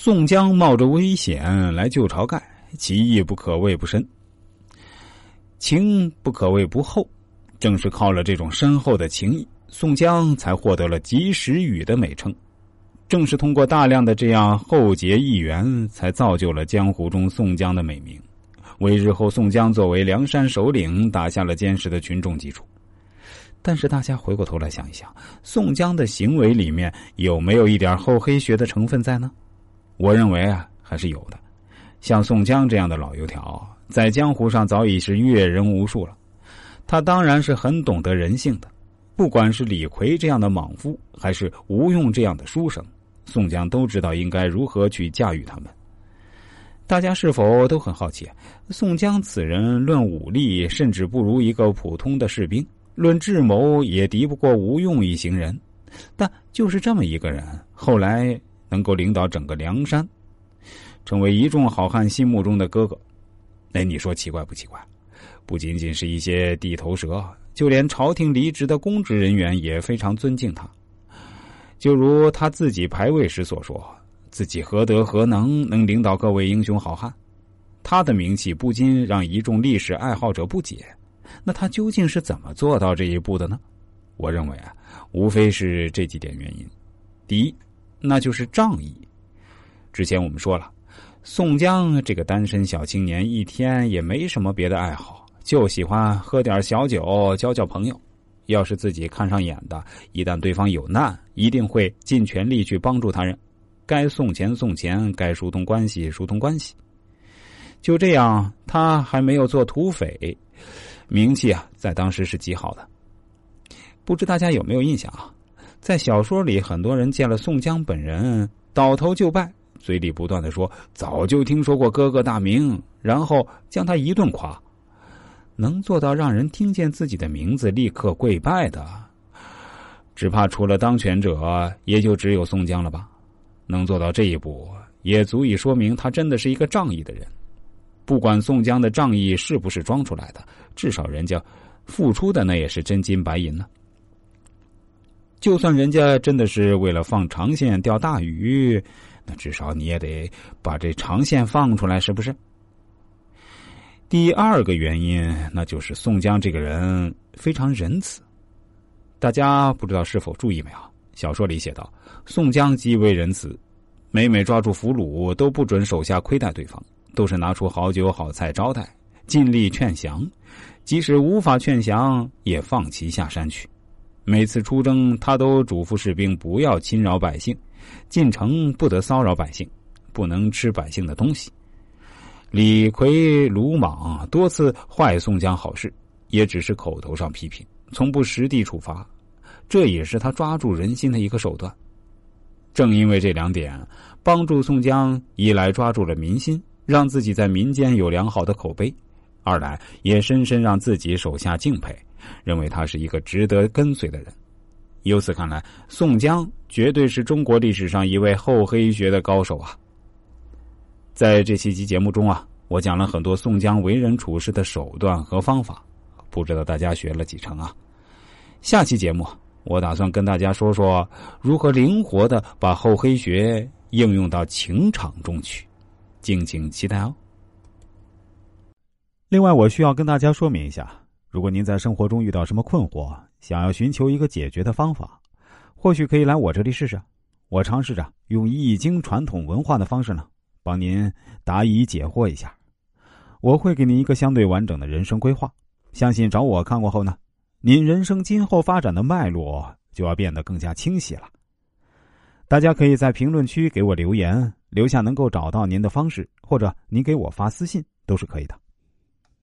宋江冒着危险来救晁盖，其意不可谓不深，情不可谓不厚。正是靠了这种深厚的情谊，宋江才获得了“及时雨”的美称。正是通过大量的这样厚结义缘，才造就了江湖中宋江的美名，为日后宋江作为梁山首领打下了坚实的群众基础。但是大家回过头来想一想，宋江的行为里面有没有一点厚黑学的成分在呢？我认为啊，还是有的。像宋江这样的老油条，在江湖上早已是阅人无数了。他当然是很懂得人性的，不管是李逵这样的莽夫，还是吴用这样的书生，宋江都知道应该如何去驾驭他们。大家是否都很好奇，宋江此人论武力甚至不如一个普通的士兵，论智谋也敌不过吴用一行人，但就是这么一个人，后来能够领导整个梁山，成为一众好汉心目中的哥哥，哎，你说奇怪不奇怪？不仅仅是一些地头蛇，就连朝廷离职的公职人员也非常尊敬他。就如他自己排位时所说：“自己何德何能，能领导各位英雄好汉？”他的名气不禁让一众历史爱好者不解。那他究竟是怎么做到这一步的呢？我认为啊，无非是这几点原因。第一，那就是仗义。之前我们说了，宋江这个单身小青年，一天也没什么别的爱好。就喜欢喝点小酒，交交朋友。要是自己看上眼的，一旦对方有难，一定会尽全力去帮助他人。该送钱送钱，该疏通关系疏通关系。就这样，他还没有做土匪，名气啊，在当时是极好的。不知大家有没有印象啊？在小说里，很多人见了宋江本人，倒头就拜，嘴里不断的说：“早就听说过哥哥大名。”然后将他一顿夸。能做到让人听见自己的名字立刻跪拜的，只怕除了当权者，也就只有宋江了吧？能做到这一步，也足以说明他真的是一个仗义的人。不管宋江的仗义是不是装出来的，至少人家付出的那也是真金白银呢。就算人家真的是为了放长线钓大鱼，那至少你也得把这长线放出来，是不是？第二个原因，那就是宋江这个人非常仁慈。大家不知道是否注意没有？小说里写道，宋江极为仁慈，每每抓住俘虏，都不准手下亏待对方，都是拿出好酒好菜招待，尽力劝降。即使无法劝降，也放其下山去。每次出征，他都嘱咐士兵不要侵扰百姓，进城不得骚扰百姓，不能吃百姓的东西。李逵鲁莽多次坏宋江好事，也只是口头上批评，从不实地处罚，这也是他抓住人心的一个手段。正因为这两点，帮助宋江一来抓住了民心，让自己在民间有良好的口碑；二来也深深让自己手下敬佩，认为他是一个值得跟随的人。由此看来，宋江绝对是中国历史上一位厚黑学的高手啊！在这期集节目中啊，我讲了很多宋江为人处事的手段和方法，不知道大家学了几成啊？下期节目我打算跟大家说说如何灵活的把厚黑学应用到情场中去，敬请期待哦。另外，我需要跟大家说明一下，如果您在生活中遇到什么困惑，想要寻求一个解决的方法，或许可以来我这里试试。我尝试着用易经传统文化的方式呢。帮您答疑解惑一下，我会给您一个相对完整的人生规划。相信找我看过后呢，您人生今后发展的脉络就要变得更加清晰了。大家可以在评论区给我留言，留下能够找到您的方式，或者您给我发私信都是可以的。